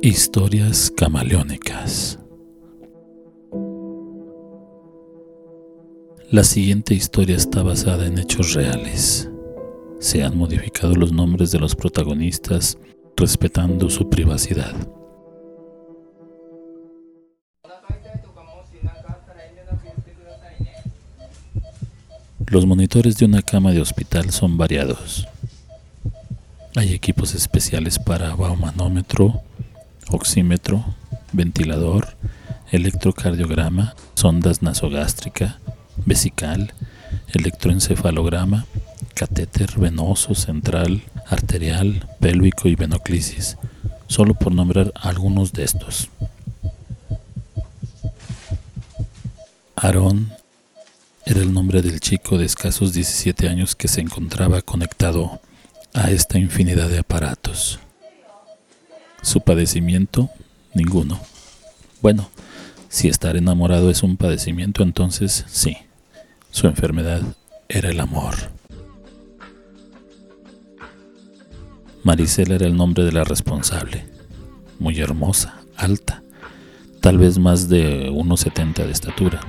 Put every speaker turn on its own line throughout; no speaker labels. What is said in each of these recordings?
Historias camaleónicas. La siguiente historia está basada en hechos reales. Se han modificado los nombres de los protagonistas respetando su privacidad. Los monitores de una cama de hospital son variados. Hay equipos especiales para baumanómetro, oxímetro, ventilador, electrocardiograma, sondas nasogástrica, vesical, electroencefalograma, catéter venoso central, arterial, pélvico y venoclisis, solo por nombrar algunos de estos. Aarón era el nombre del chico de escasos 17 años que se encontraba conectado a esta infinidad de aparatos. Su padecimiento, ninguno. Bueno, si estar enamorado es un padecimiento, entonces sí, su enfermedad era el amor. Maricela era el nombre de la responsable, muy hermosa, alta, tal vez más de 1,70 de estatura,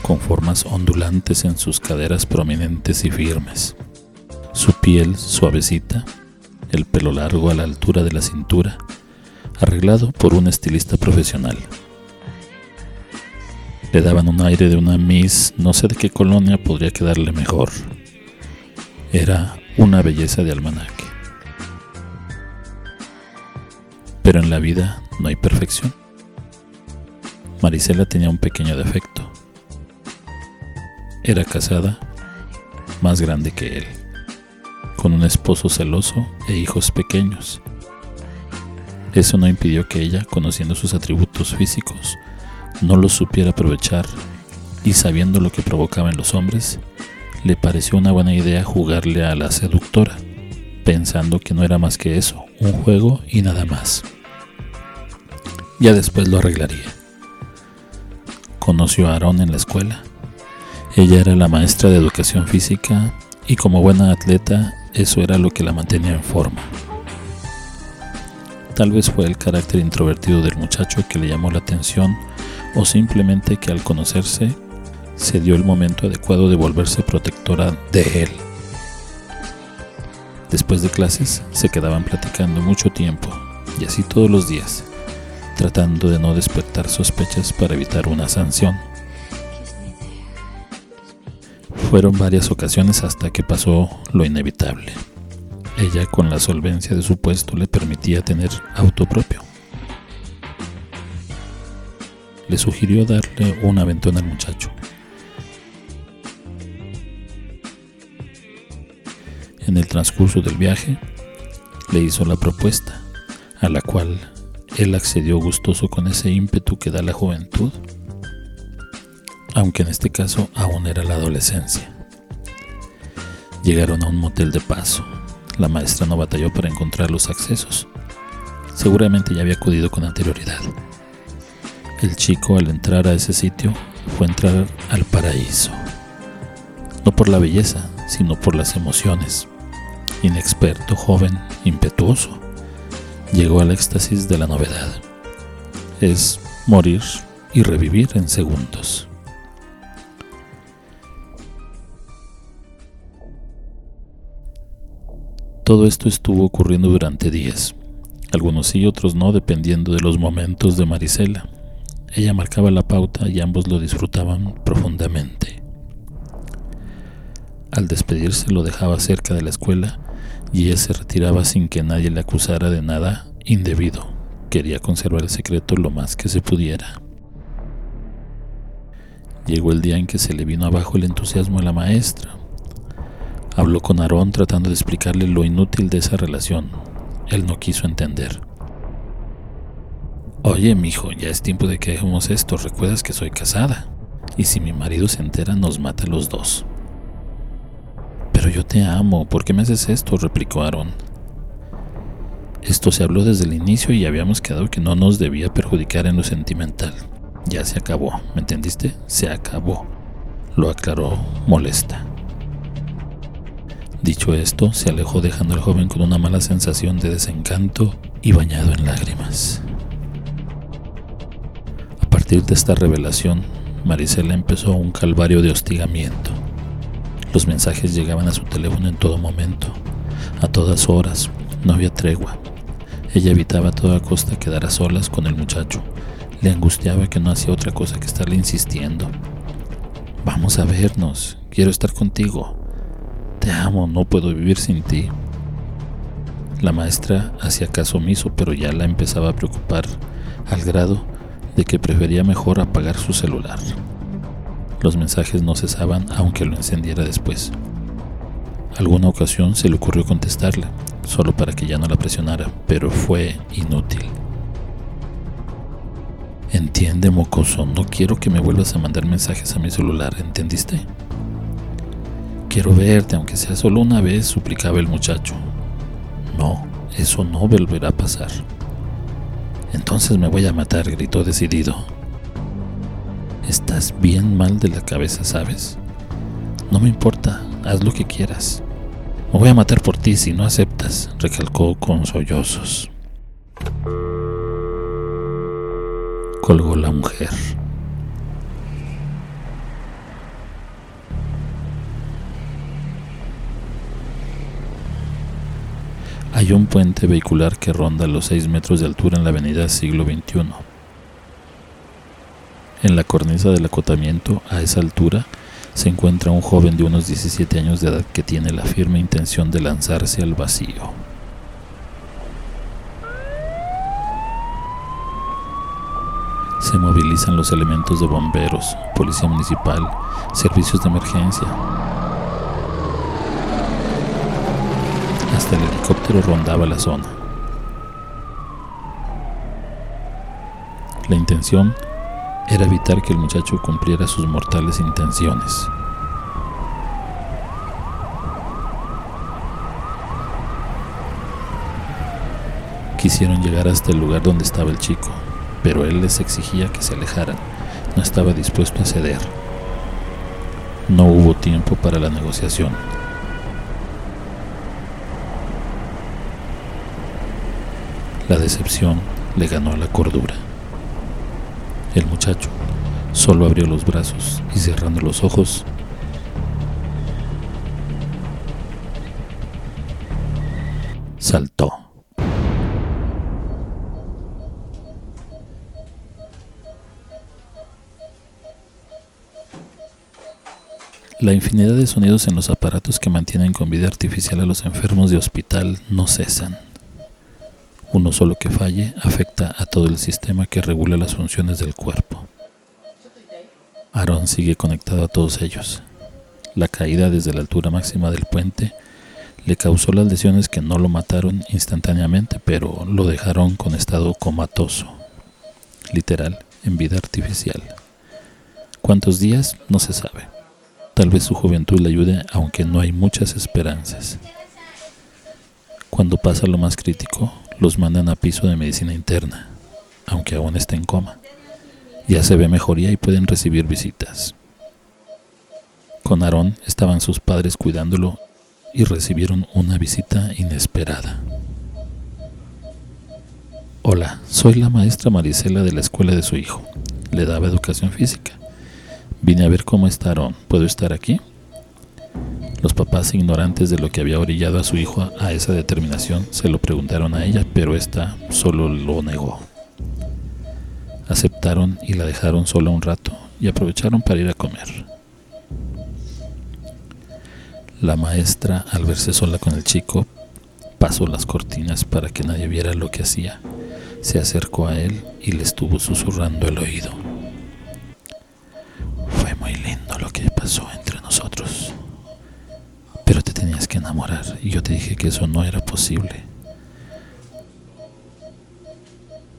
con formas ondulantes en sus caderas prominentes y firmes. Su piel suavecita, el pelo largo a la altura de la cintura, arreglado por un estilista profesional. Le daban un aire de una Miss, no sé de qué colonia podría quedarle mejor. Era una belleza de almanaque. Pero en la vida no hay perfección. Marisela tenía un pequeño defecto. Era casada, más grande que él con un esposo celoso e hijos pequeños. Eso no impidió que ella, conociendo sus atributos físicos, no los supiera aprovechar y sabiendo lo que provocaba en los hombres, le pareció una buena idea jugarle a la seductora, pensando que no era más que eso, un juego y nada más. Ya después lo arreglaría. Conoció a Aarón en la escuela. Ella era la maestra de educación física y como buena atleta eso era lo que la mantenía en forma. Tal vez fue el carácter introvertido del muchacho que le llamó la atención o simplemente que al conocerse se dio el momento adecuado de volverse protectora de él. Después de clases se quedaban platicando mucho tiempo y así todos los días, tratando de no despertar sospechas para evitar una sanción. Fueron varias ocasiones hasta que pasó lo inevitable. Ella con la solvencia de su puesto le permitía tener auto propio. Le sugirió darle un aventón al muchacho. En el transcurso del viaje, le hizo la propuesta, a la cual él accedió gustoso con ese ímpetu que da la juventud aunque en este caso aún era la adolescencia. Llegaron a un motel de paso. La maestra no batalló para encontrar los accesos. Seguramente ya había acudido con anterioridad. El chico al entrar a ese sitio fue entrar al paraíso. No por la belleza, sino por las emociones. Inexperto, joven, impetuoso. Llegó al éxtasis de la novedad. Es morir y revivir en segundos. Todo esto estuvo ocurriendo durante días, algunos sí, otros no, dependiendo de los momentos de Marisela. Ella marcaba la pauta y ambos lo disfrutaban profundamente. Al despedirse lo dejaba cerca de la escuela y ella se retiraba sin que nadie le acusara de nada indebido. Quería conservar el secreto lo más que se pudiera. Llegó el día en que se le vino abajo el entusiasmo a la maestra, Habló con Aarón tratando de explicarle lo inútil de esa relación. Él no quiso entender. Oye, mijo, ya es tiempo de que dejemos esto. Recuerdas que soy casada. Y si mi marido se entera, nos mata a los dos. Pero yo te amo. ¿Por qué me haces esto? replicó Aarón. Esto se habló desde el inicio y habíamos quedado que no nos debía perjudicar en lo sentimental. Ya se acabó, ¿me entendiste? Se acabó. Lo aclaró molesta. Dicho esto, se alejó dejando al joven con una mala sensación de desencanto y bañado en lágrimas. A partir de esta revelación, Marisela empezó un calvario de hostigamiento. Los mensajes llegaban a su teléfono en todo momento, a todas horas, no había tregua. Ella evitaba a toda costa quedar a solas con el muchacho. Le angustiaba que no hacía otra cosa que estarle insistiendo. Vamos a vernos, quiero estar contigo. Te amo, no puedo vivir sin ti. La maestra hacía caso omiso, pero ya la empezaba a preocupar al grado de que prefería mejor apagar su celular. Los mensajes no cesaban aunque lo encendiera después. Alguna ocasión se le ocurrió contestarle, solo para que ya no la presionara, pero fue inútil. Entiende, mocoso, no quiero que me vuelvas a mandar mensajes a mi celular, ¿entendiste? Quiero verte, aunque sea solo una vez, suplicaba el muchacho. No, eso no volverá a pasar. Entonces me voy a matar, gritó decidido. Estás bien mal de la cabeza, ¿sabes? No me importa, haz lo que quieras. Me voy a matar por ti si no aceptas, recalcó con sollozos. Colgó la mujer. Hay un puente vehicular que ronda los 6 metros de altura en la avenida Siglo XXI. En la cornisa del acotamiento, a esa altura, se encuentra un joven de unos 17 años de edad que tiene la firme intención de lanzarse al vacío. Se movilizan los elementos de bomberos, policía municipal, servicios de emergencia. Hasta el helicóptero rondaba la zona. La intención era evitar que el muchacho cumpliera sus mortales intenciones. Quisieron llegar hasta el lugar donde estaba el chico, pero él les exigía que se alejaran. No estaba dispuesto a ceder. No hubo tiempo para la negociación. La decepción le ganó a la cordura. El muchacho solo abrió los brazos y cerrando los ojos, saltó. La infinidad de sonidos en los aparatos que mantienen con vida artificial a los enfermos de hospital no cesan. Uno solo que falle afecta a todo el sistema que regula las funciones del cuerpo. Aaron sigue conectado a todos ellos. La caída desde la altura máxima del puente le causó las lesiones que no lo mataron instantáneamente, pero lo dejaron con estado comatoso, literal, en vida artificial. ¿Cuántos días? No se sabe. Tal vez su juventud le ayude, aunque no hay muchas esperanzas. Cuando pasa lo más crítico, los mandan a piso de medicina interna, aunque aún está en coma. Ya se ve mejoría y pueden recibir visitas. Con Aarón estaban sus padres cuidándolo y recibieron una visita inesperada. Hola, soy la maestra Marisela de la escuela de su hijo. Le daba educación física. Vine a ver cómo está Aarón. ¿Puedo estar aquí? Los papás, ignorantes de lo que había orillado a su hijo a esa determinación, se lo preguntaron a ella, pero ésta solo lo negó. Aceptaron y la dejaron sola un rato y aprovecharon para ir a comer. La maestra, al verse sola con el chico, pasó las cortinas para que nadie viera lo que hacía. Se acercó a él y le estuvo susurrando el oído. Y yo te dije que eso no era posible.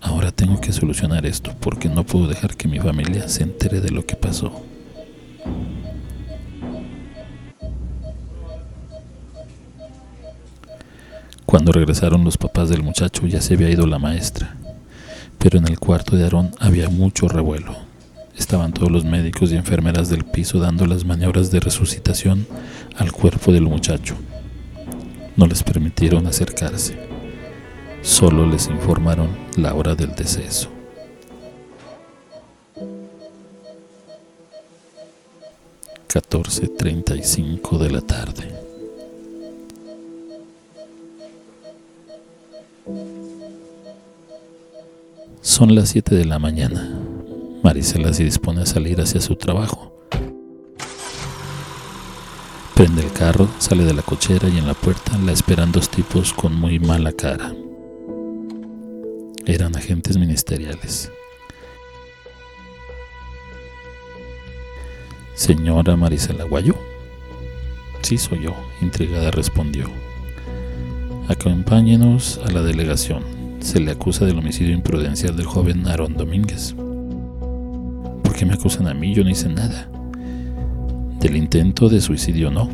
Ahora tengo que solucionar esto porque no puedo dejar que mi familia se entere de lo que pasó. Cuando regresaron los papás del muchacho ya se había ido la maestra, pero en el cuarto de Aarón había mucho revuelo. Estaban todos los médicos y enfermeras del piso dando las maniobras de resucitación al cuerpo del muchacho. No les permitieron acercarse. Solo les informaron la hora del deceso. $14.35 de la tarde. Son las 7 de la mañana. Marisela se dispone a salir hacia su trabajo. Prende el carro, sale de la cochera y en la puerta la esperan dos tipos con muy mala cara. Eran agentes ministeriales. Señora Marisela Guayo. Sí, soy yo, intrigada respondió. Acompáñenos a la delegación. Se le acusa del homicidio imprudencial del joven Aarón Domínguez. ¿Por qué me acusan a mí? Yo no hice nada. Del intento de suicidio no,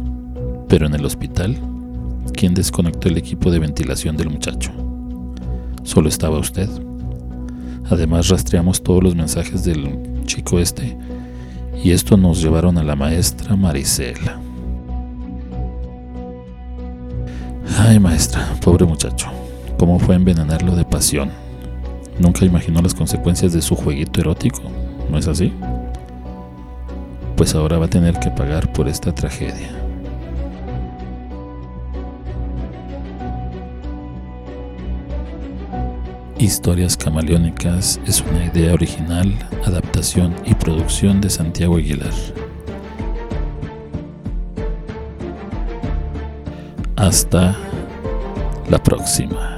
pero en el hospital, ¿quién desconectó el equipo de ventilación del muchacho? Solo estaba usted. Además rastreamos todos los mensajes del chico este y esto nos llevaron a la maestra Marisela. Ay maestra, pobre muchacho, ¿cómo fue envenenarlo de pasión? Nunca imaginó las consecuencias de su jueguito erótico, ¿no es así? Pues ahora va a tener que pagar por esta tragedia. Historias Camaleónicas es una idea original, adaptación y producción de Santiago Aguilar. Hasta la próxima.